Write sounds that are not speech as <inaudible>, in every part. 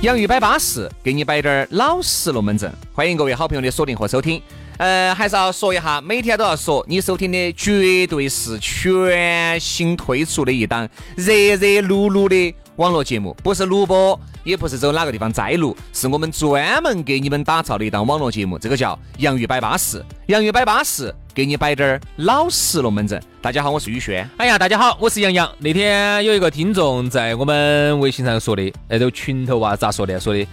洋芋摆巴适，给你摆点儿老实龙门阵。欢迎各位好朋友的锁定和收听。呃，还是要说一下，每天都要说，你收听的绝对是全新推出的一档热热噜噜的网络节目，不是录播，也不是走哪个地方摘录，是我们专门给你们打造的一档网络节目。这个叫《洋芋摆巴士》，洋芋摆巴士，给你摆点儿老实龙门阵。大家好，我是宇轩。哎呀，大家好，我是杨洋。那天有一个听众在我们微信上说的，那个群头啊，咋说的？说的，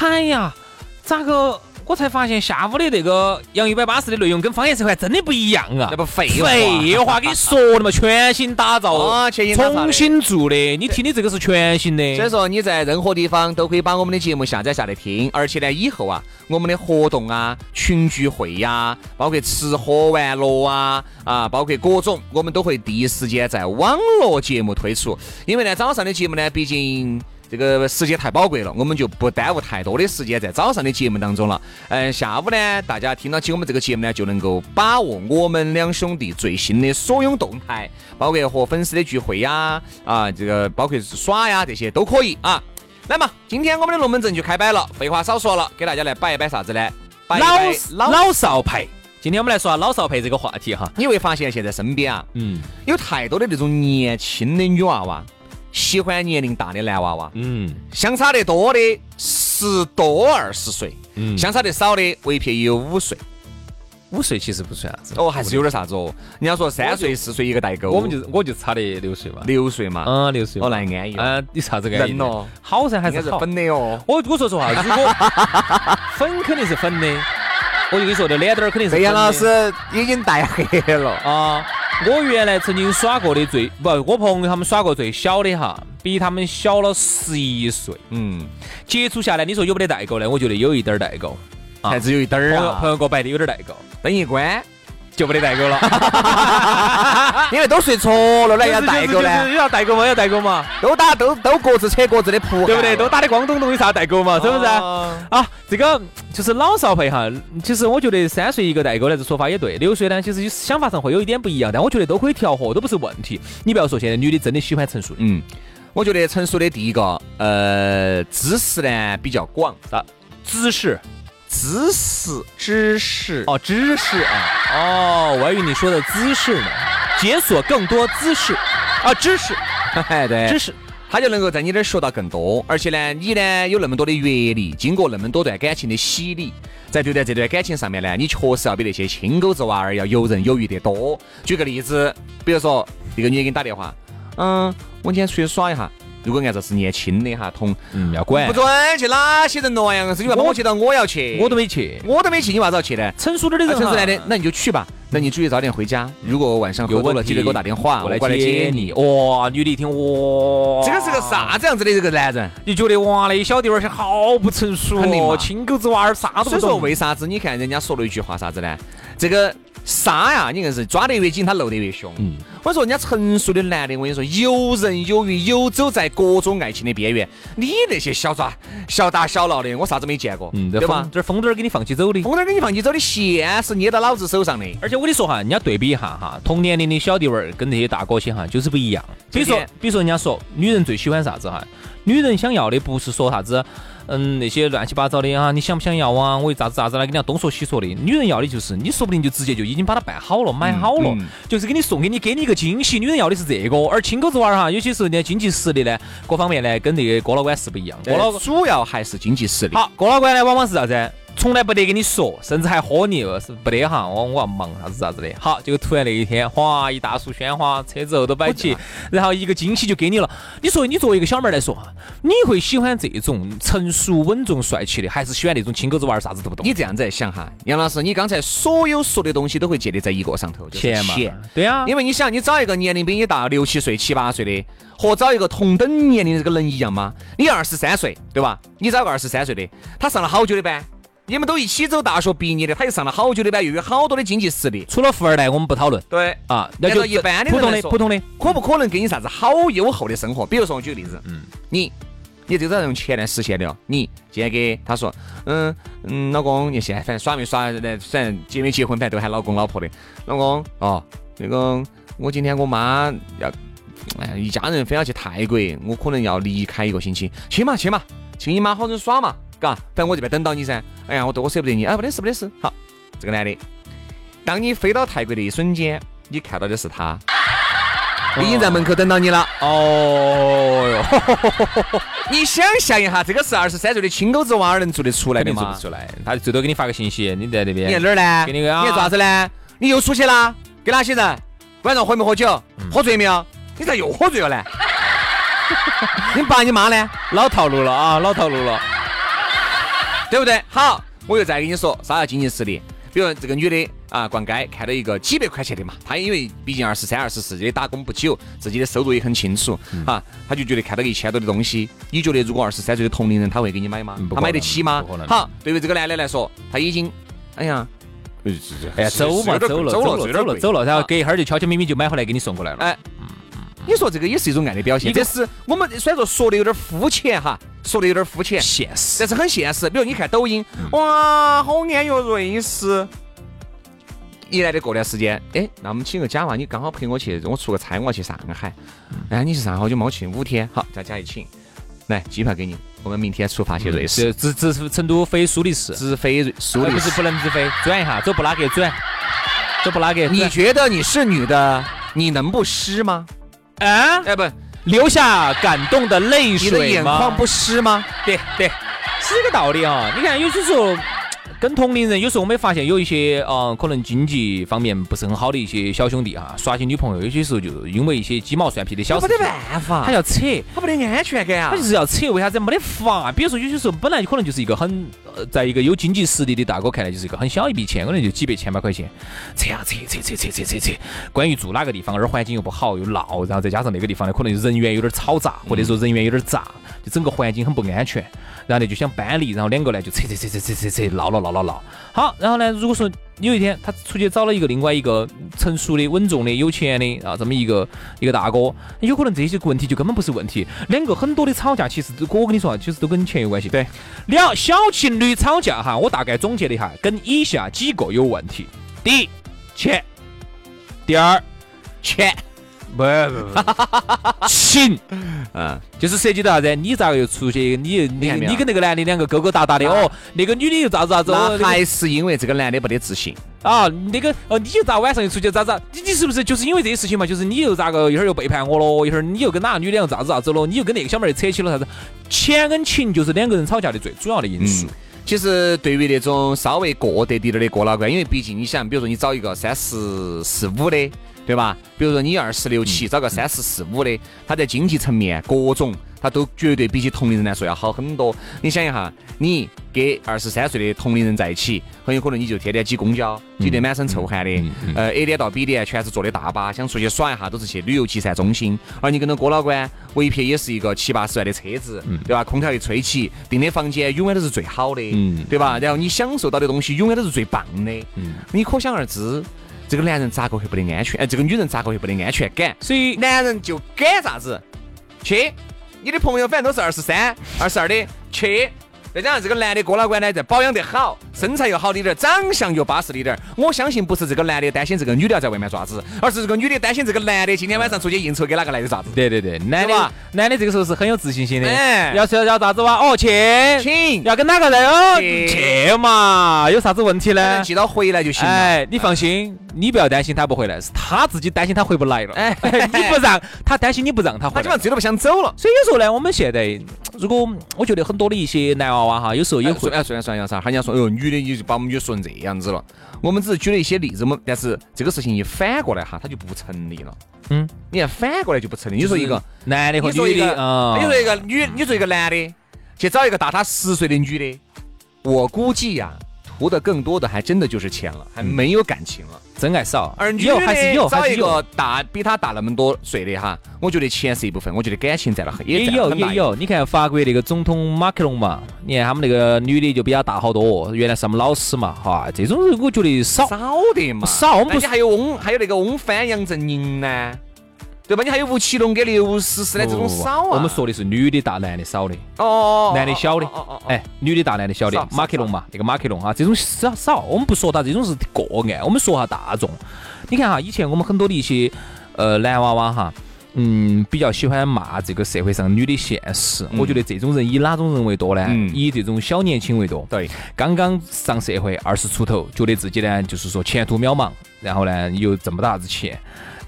哎呀，咋个？我才发现下午的那个杨一百八十的内容跟方言社还真的不一样啊！那不废话，废话，<laughs> 跟你说的嘛，全新打造啊，全新重新做的。你听的这个是全新的，所以说你在任何地方都可以把我们的节目下载下来听。而且呢，以后啊，我们的活动啊、群聚会呀，包括吃喝玩乐啊啊，包括各种，我们都会第一时间在网络节目推出。因为呢，早上的节目呢，毕竟。这个时间太宝贵了，我们就不耽误太多的时间在早上的节目当中了。嗯，下午呢，大家听到起我们这个节目呢，就能够把握我们两兄弟最新的所有动态，包括和粉丝的聚会呀，啊，这个包括耍呀，这些都可以啊。来嘛，今天我们的龙门阵就开摆了，废话少说了，给大家来摆一摆啥子呢？老老少配。今天我们来说下老少配这个话题哈。你会发现现在身边啊，嗯，有太多的那种年轻的女娃娃。喜欢年龄大的男娃娃，嗯，相差得多的十多二十岁，嗯，相差得少的唯撇也有五岁，五岁其实不算啥子，哦，还是有点啥子哦。人家说三岁四岁一个代沟，我们就我就差的六岁嘛，六岁嘛，嗯，六岁，哦，那安逸，嗯，你啥子安逸？哦，好噻，还是粉的哦。我我说实话，如果 <laughs> 粉肯定是粉的，我就跟你说，这脸蛋儿肯定是。杨老师已经带黑了。啊。我原来曾经耍过的最不，我朋友他们耍过最小的哈，比他们小了十一岁。嗯，接触下来，你说有没得代沟呢？我觉得有一点儿代沟，还是有一点儿啊。朋友给我摆的有点代沟，灯一关。就没得代沟了，<laughs> 因为都睡着了，那要代沟呢？要代沟嘛，要代沟嘛，都打都都各自扯各自的谱，对不对？都打的光咚咚，有啥代沟嘛？是不是？啊，这个就是老少配哈。其实我觉得三岁一个代沟呢，这说法也对。六岁呢，其实想法上会有一点不一样，但我觉得都可以调和，都不是问题。你不要说现在女的真的喜欢成熟的，嗯，我觉得成熟的第一个，呃，知识呢比较广，啥？知识。知识，知识。哦，知识啊，哦，我还以为你说的姿势呢，解锁更多姿势啊，知识，哎，对，知识，他就能够在你这儿学到更多，而且呢，你呢有那么多的阅历，经过那么多段感情的洗礼，在对待这段感情上面呢，你确实要比那些亲狗子娃儿要游刃有余得多。举个例子，比如说一个女的给你打电话，嗯，我今天出去耍一下。如果按照是年轻的哈，同嗯要管，不准去哪些人咯呀？是你把我接到，我要去，我都没去，我都没去，你为啥子要去呢？成熟点的人，成熟男的，那你就去吧。那你注意早点回家。如果晚上喝多了，记得给我打电话，我来接你。哇，女的一听，哇，这个是个啥子样子的这个男人？你觉得哇，那小弟娃儿些好不成熟哦，亲狗子娃儿啥都不懂。所以说，为啥子你看人家说了一句话啥子呢？这个。沙呀，你看是抓得越紧，他漏得越凶。嗯，我说人家成熟的男的，我跟你说，游刃有余，游走在各种爱情的边缘。你那些小抓、小打小闹的，我啥子没见过，嗯，对吧？这风筝儿给你放起走的，风筝儿给你放起走的线是捏到老子手上的。而且我跟你说哈，人家对比一下哈，同年龄的小弟儿跟那些大哥些哈，就是不一样。比如说，比如说人家说，女人最喜欢啥子哈？女人想要的不是说啥子。嗯，那些乱七八糟的啊，你想不想要啊？我咋子咋子来跟人家东说西说的。女人要的就是，你说不定就直接就已经把它办好了，买好了，就是给你送给你，给你一个惊喜。女人要的是这个，而亲狗子娃儿哈，有些时候呢，经济实力呢，各方面呢，跟那个哥老倌是不一样。哥老主要还是经济实力。好，哥老倌呢，往往是啥子？从来不得跟你说，甚至还喝你，是不得哈，我我要忙啥子啥子的。好，结果突然那一天，哗，一大束鲜花，车子后头摆起，然后一个惊喜就给你了。你说你作为一个小妹儿来说，你会喜欢这种成熟稳重帅气的，还是喜欢那种亲狗子娃儿啥子都不懂？你这样子来想哈，杨老师，你刚才所有说的东西都会建立在一个上头，钱嘛。对啊，因为你想，你找一个年龄比你大六七岁、七八岁的。和找一个同等年龄的这个能一样吗？你二十三岁，对吧？你找个二十三岁的，他上了好久的班，你们都一起走大学毕业的，他又上了好久的班，又有好多的经济实力。除了富二代，我们不讨论。对啊，那就一般的普通的普通的，可不可能给你啥子好优厚的生活？比如说，我举个例子，嗯，你你这个用钱来实现的哦。你今天给他说，嗯嗯，老公，你现在反正耍没耍？反正结没结婚，反正都喊老公老婆的。老公哦，那个我今天我妈要。哎，一家人非要去泰国，我可能要离开一个星期。去嘛去嘛，去你妈好生耍嘛，嘎，反正我这边等到你噻。哎呀，我多舍不得你。啊，不得事不得事。好，这个男的，当你飞到泰国的一瞬间，你看到的是他，已经在门口等到你了。哦哟，<laughs> 你想象一下，这个是二十三岁的青狗子娃儿能做得出来的吗？做不出来，他最多给你发个信息，你在那边。你在哪儿呢？给你个，你在做啥子呢？你又出去啦？跟哪些人？晚上喝没喝酒？喝醉没有？你咋又喝醉了呢？<laughs> 你爸你妈呢？老套路了啊，老套路了，对不对？好，我又再跟你说，啥叫经济实力？比如这个女的啊，逛街看到一个几百块钱的嘛，她因为毕竟二十三、二十四，也打工不久，自己的收入也很清楚啊，她就觉得看到一千多的东西，你觉得如果二十三岁的同龄人，他会给你买吗？他买得起吗？好，对于这个男的来说，他已经，哎呀，哎呀，走嘛，走了，走了，走了，走了，然后隔一会儿就悄悄咪咪就买回来给你送过来了。哎。你说这个也是一种爱的表现，这是我们虽然说说的有点肤浅哈，说的有点肤浅，现实，但是很现实。比如你看抖音，哇，好安逸瑞士，一来的过段时间，哎，那我们请个假嘛，你刚好陪我去，我出个差，我要去上海，哎，你去上海好久没去，五天，好，再加一请，来机票给你，我们明天出发去瑞士，直直成都飞苏黎世，直飞苏黎世，不是不能直飞，转一下，走布拉格转，走布拉格，你觉得你是女的，你能不湿吗？啊，哎不，流下感动的泪水吗？你的眼眶不湿吗？对对，是这个道理啊。你看，有些时候。跟同龄人有时候我们发现有一些啊，可能经济方面不是很好的一些小兄弟哈，耍起女朋友有些时候就因为一些鸡毛蒜皮的小事，没得办法，他要扯，他没得安全感啊，他就是要扯，为啥子没得法？比如说有些时候本来可能就是一个很，呃，在一个有经济实力的大哥看来就是一个很小一笔钱，可能就几百千把块钱，扯呀扯扯扯扯扯扯扯。关于住哪个地方，而环境又不好又闹，然后再加上那个地方呢，可能人员有点嘈杂，或者说人员有点杂，就整个环境很不安全。然后呢就想搬离，然后两个呢就扯扯扯扯扯扯扯闹了闹闹闹。好，然后呢，如果说有一天他出去找了一个另外一个成熟的、稳重的、有钱的啊，这么一个一个大哥，有可能这些问题就根本不是问题。两个很多的吵架，其实都我跟你说啊，其实都跟钱有关系。对，两小情侣吵架哈，我大概总结了一下，跟以下几个有问题：第一，钱；第二，钱。不不，情，嗯，就是涉及到啥子？你咋个又出去？你你你跟那个男的两个勾勾搭搭的哦，那个女的又咋子咋子？还是因为这个男的不得自信啊？那个哦，你又咋晚上又出去咋子？你你是不是就是因为这些事情嘛？就是你又咋个一会儿又背叛我了？一会儿你又跟哪个女的又咋子咋子了？你又跟那个小妹儿扯起了啥子？钱跟情就是两个人吵架的最主要的因素。其实对于那种稍微过得滴点的过老倌，因为毕竟你想，比如说你找一个三十四五的。对吧？比如说你二十六七找个三十四五的，他在经济层面各种，他都绝对比起同龄人来说要好很多。你想一下，你跟二十三岁的同龄人在一起，很有可能你就天天挤公交，挤得满身臭汗的。呃，A 点到 B 点全是坐的大巴，想出去耍一下都是去旅游集散中心。而你跟着郭老官，一撇也是一个七八十万的车子，对吧？空调一吹起，订的房间永远都是最好的，对吧？然后你享受到的东西永远都是最棒的。你可想而知。这个男人咋个会不得安全？哎，这个女人咋个会不得安全感？所以男人就敢啥子？去，你的朋友反正都是二十三、二十二的，去。再加上这个男的哥老倌呢，在保养得好，身材又好的点，长相又巴适的点。我相信不是这个男的担心这个女的要在外面爪子，而是这个女的担心这个男的今天晚上出去应酬给哪个来的爪子。对对对，男的男的这个时候是很有自信心的。哎，要是要要咋子哇？哦，去，请，要跟哪个来哦？去嘛，有啥子问题呢？记到回来就行了。哎，你放心，你不要担心他不回来，是他自己担心他回不来了。哎，<laughs> 你不让他担心你不让他回来，他基本上最多不想走了。所以有时候呢，我们现在。如果我觉得很多的一些男娃娃哈，有时候也会哎，虽然说杨啥，人家说，哎呦，女的你就把我们女说成这样子了。我们只是举了一些例子，我们但是这个事情一反过来哈，它就不成立了。嗯，你看反过来就不成立。你说一个男的和女的，你说一个女，你说一个男的去找一个大他十岁的女的，我估计呀。图的更多的还真的就是钱了，还没有感情了，真爱少。而女的找一个大比他大那么多岁的哈，我觉得钱是一部分，我觉得感情占了很也有也有。你看法国那个总统马克龙嘛，你看他们那个女的就比他大好多，原来是他们老师嘛，哈，这种人我觉得少少的嘛，少。我们不是还有翁，还有那个翁帆、杨振宁呢。对吧？你还有吴奇隆跟刘诗诗的这种少啊？我们说的是女的大，男的少的。哦。男的小的。哦哦哎，女的大，男的小的。马克龙嘛，那个马克龙哈，这种少少。我们不说他这种是个案，我们说下大众。你看哈，以前我们很多的一些呃男娃娃哈，嗯，比较喜欢骂这个社会上女的现实。我觉得这种人以哪种人为多呢？以这种小年轻为多。对。刚刚上社会，二十出头，觉得自己呢就是说前途渺茫，然后呢又挣不到啥子钱。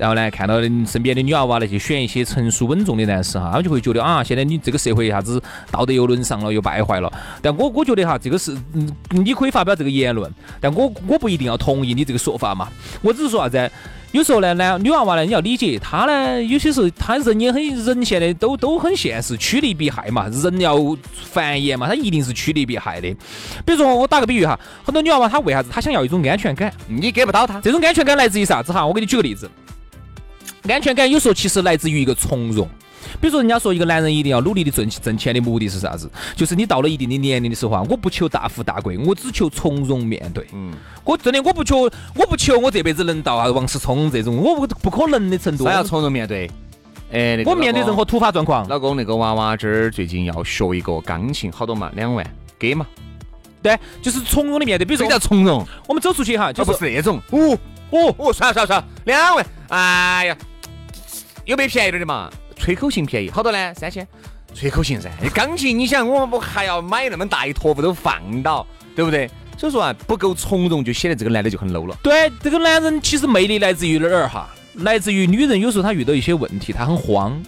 然后呢，看到身边的女娃娃那些选一些成熟稳重的男士哈，他们就会觉得啊，现在你这个社会一下子道德又沦丧了，又败坏了。但我我觉得哈，这个是嗯，你可以发表这个言论，但我我不一定要同意你这个说法嘛。我只是说啥子？有时候呢，男女娃娃呢，你要理解她呢，有些时候她人也很人，现在都都很现实，趋利避害嘛，人要繁衍嘛，她一定是趋利避害的。比如说我打个比喻哈，很多女娃娃她为啥子她想要一种安全感？你给不到她，这种安全感来自于啥子哈？我给你举个例子。安全感有时候其实来自于一个从容，比如说人家说一个男人一定要努力的挣挣钱的目的是啥子？就是你到了一定的年龄的时候啊，我不求大富大贵，我只求从容面对。嗯，我真的我不求，我不求我这辈子能到啊王思聪这种我不不可能的程度。还要从容面对。哎，我面对任何突发状况。老公，那个娃娃这儿最近要学一个钢琴，好多嘛？两万，给嘛？对，就是从容的面对。比如说叫从容。我们走出去哈，就不是那种。哦哦哦，算了算了算了，两万。哎呀。有没便宜点的嘛？吹口琴便宜，好多呢？三千。吹口琴噻，钢琴你想，我我还要买那么大一坨，不都放到，对不对？所以说啊，不够从容，就显得这个男的就很 low 了。对，这个男人其实魅力来自于哪儿哈？来自于女人有时候她遇到一些问题，她很慌，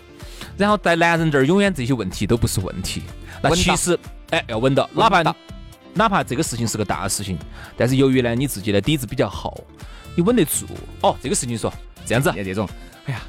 然后在男人这儿永远这些问题都不是问题。那其实，哎，要稳到，哪怕哪怕这个事情是个大事情，但是由于呢你自己的底子比较好，你稳得住。哦，这个事情说这样子，这种，哎呀。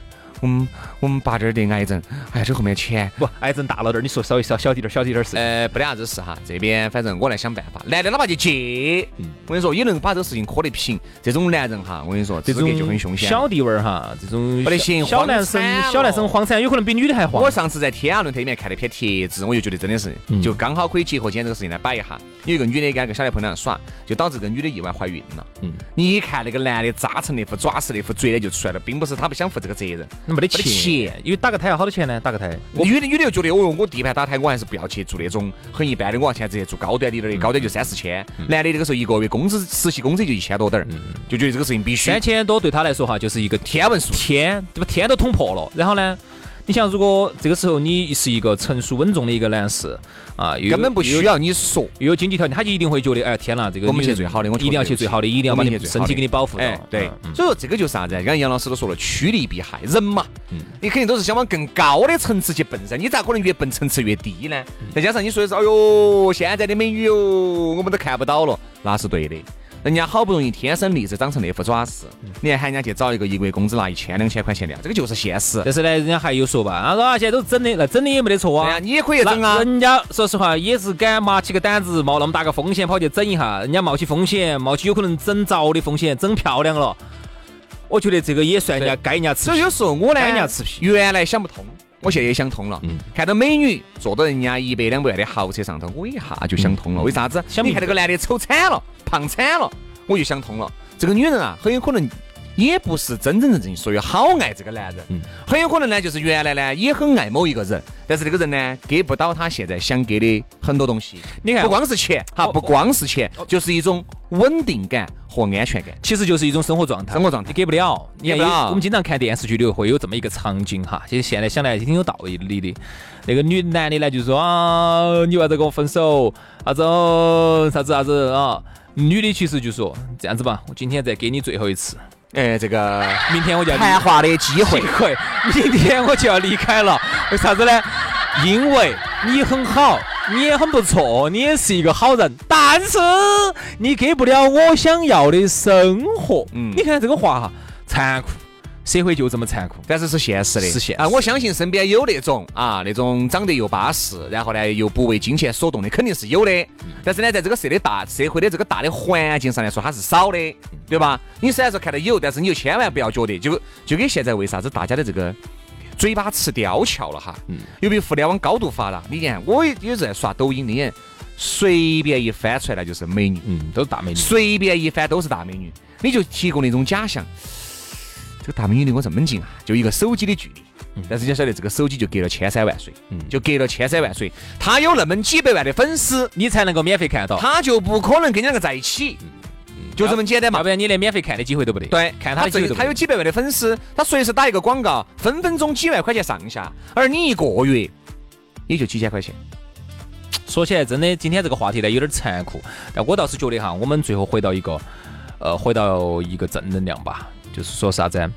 我们我们爸这儿得癌症，哎呀，这后面钱不癌症大了点，你说稍微小小滴点，小滴点事，呃，不得啥子事哈。这边反正我来想办法，男的哪怕去借，我跟你说也能把这个事情磕得平。这种男人哈，我跟你说，这种就很凶险。小弟味儿哈，这种不得行。小男生小男生慌产，有可能比女的还慌。我上次在天涯论坛里面看了一篇帖子，我就觉得真的是，就刚好可以结合今天这个事情来摆一下。有一个女的跟个小男朋友耍，就导致这个女的意外怀孕了。嗯，你一看那个男的扎成那副爪式，那副嘴脸就出来了，并不是他不想负这个责任，没得钱。因为打个胎要好多钱呢？打个胎，女的女的又觉得，哦，我第一盘打胎，我还是不要去做那种很一般的，我要现在直接做高端的点的，高端就三四千。男的那个时候一个月工资实习工资就一千多点儿，就觉得这个事情必须三千多对他来说哈，就是一个天文数，天对吧？天都捅破了。然后呢？你想，如果这个时候你是一个成熟稳重的一个男士啊，根本不需要你说，又有经济条件，他就一定会觉得，哎，天哪，这个我们去最好的，我一定要去最好的，一定要把你身体给你保护到。对，所以说这个就是啥子？刚刚杨老师都说了，趋利避害，人嘛，你肯定都是想往更高的层次去奔噻，你咋可能越奔层次越低呢？再加上你说的是，哎呦，现在的美女哦，我们都看不到了，那是对的。人家好不容易天生丽质长成那副爪子，你还喊人家去找一个一个月工资拿一千两千块钱的，这个就是现实。但是呢，人家还有说吧，他说现在都整的，那整的也没得错啊。你也可以整啊。人家说实话也是敢冒起个胆子，冒那么大个风险跑去整一下。人家冒起风险，冒起有可能整着的风险，整漂亮了。我觉得这个也算人家该人家吃。所以有时候我呢，人家吃皮。原来想不通，我现在也想通了。嗯。看到美女坐到人家一百两百万的豪车上头，我一下就想通了。为啥子？你看那个男的丑惨了，胖惨了。我就想通了，这个女人啊，很有可能也不是真真正正说有好爱这个男人，很有可能呢，就是原来呢也很爱某一个人，但是这个人呢给不到他现在想给的很多东西。你看，不光是钱，哈，不光是钱，就是一种稳定感和安全感，其实就是一种生活状态。生活状态你给不了，你看，我们经常看电视剧里会有这么一个场景哈，其实现在想来挺有道理的。那个女男的呢就说啊，你为啥子跟我分手？啥子啥子啥子啊？女的其实就说这样子吧，我今天再给你最后一次，哎，这个明天我就要谈话的机会，<laughs> 明天我就要离开了，为啥子呢？因为你很好，你也很不错，你也是一个好人，但是你给不了我想要的生活。嗯，你看这个话哈，残酷。社会就这么残酷，但是是现实的，是现啊！我相信身边有那种啊，那种长得又巴适，然后呢又不为金钱所动的，肯定是有的。但是呢，在这个社的大社会的这个大的环境上来说，它是少的，对吧？你虽然说看到有，但是你就千万不要觉得，就就跟现在为啥子大家的这个嘴巴吃雕翘了哈？嗯。由于互联网高度发达，你看我也有在刷抖音，你看随便一翻出来就是美女，嗯，都是大美女，随便一翻都是大美女，你就提供那种假象。这个大美女离我这么近啊，就一个手机的距离。但是你晓得，这个手机就隔了千山万水，就隔了千山万水。他有那么几百万的粉丝，你才能够免费看到。他就不可能跟你两个在一起，就这么简单嘛。要不然你连免费看的机会都不得。对，看他的他有几百万的粉丝，他随时打一个广告，分分钟几万块钱上下。而你一个月也就几千块钱。说起来，真的今天这个话题呢有点残酷，但我倒是觉得哈，我们最后回到一个，呃，回到一个正能量吧。就是说啥子？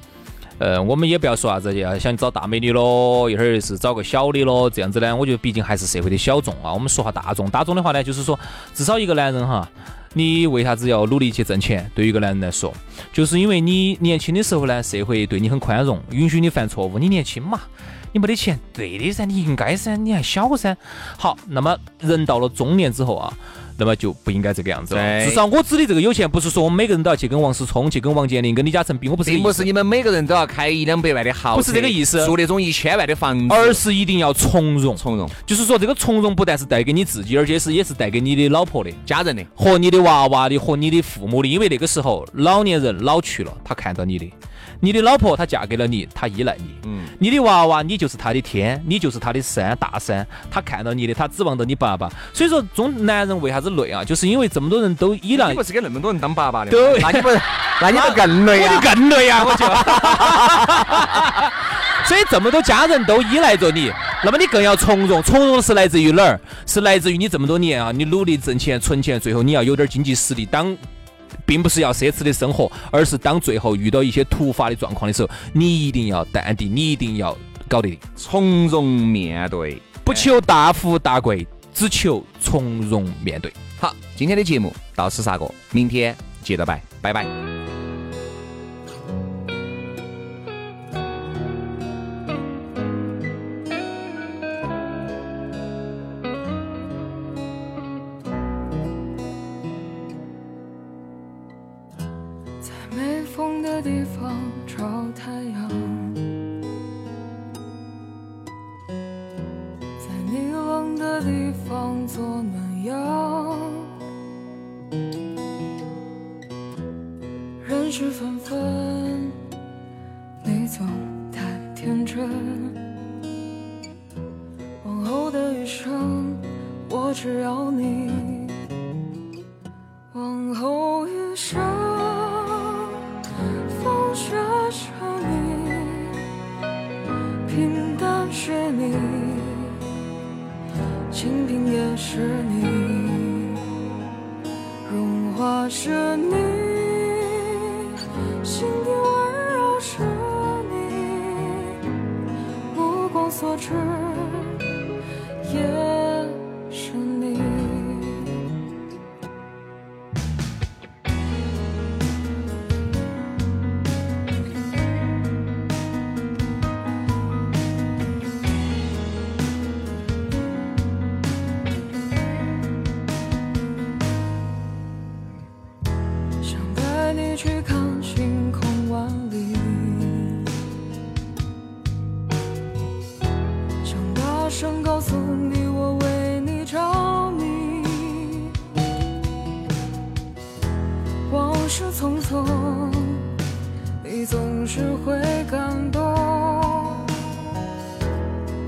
呃，我们也不要说啥子，要想找大美女咯，一会儿是找个小的咯，这样子呢，我觉得毕竟还是社会的小众啊。我们说下大众，大众的话呢，就是说，至少一个男人哈，你为啥子要努力去挣钱？对于一个男人来说，就是因为你年轻的时候呢，社会对你很宽容，允许你犯错误。你年轻嘛，你没得钱，对的噻，你应该噻，你还小噻。好，那么人到了中年之后啊。那么就不应该这个样子了。至少我指的这个有钱，不是说我们每个人都要去跟王思聪、去跟王健林、跟李嘉诚比，我不是。并不是你们每个人都要开一两百万的豪车，不是这个意思。住那种一千万的房子，而是一定要从容。从容，就是说这个从容不但是带给你自己，而且是也是带给你的老婆的、家人的和你的娃娃的和你的父母的，因为那个时候老年人老去了，他看到你的。你的老婆她嫁给了你，她依赖你。嗯。你的娃娃，你就是他的天，你就是他的山大山。他看到你的，他指望着你爸爸。所以说，中男人为啥子累啊？就是因为这么多人都依赖。你不是给那么多人当爸爸的？对。那你不，那你不更累啊？你更累啊！我就。<laughs> 所以这么多家人都依赖着你，那么你更要从容。从容是来自于哪儿？是来自于你这么多年啊，你努力挣钱存钱，最后你要有点经济实力当。并不是要奢侈的生活，而是当最后遇到一些突发的状况的时候，你一定要淡定，你一定要搞得定，从容面对，不求大富大贵，只求从容面对。好，今天的节目到此煞过，明天接着拜，拜拜。总太天真。往后的余生，我只要你。匆匆你总是会感动。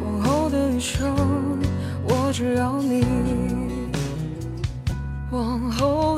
往后的余生我只要你。往后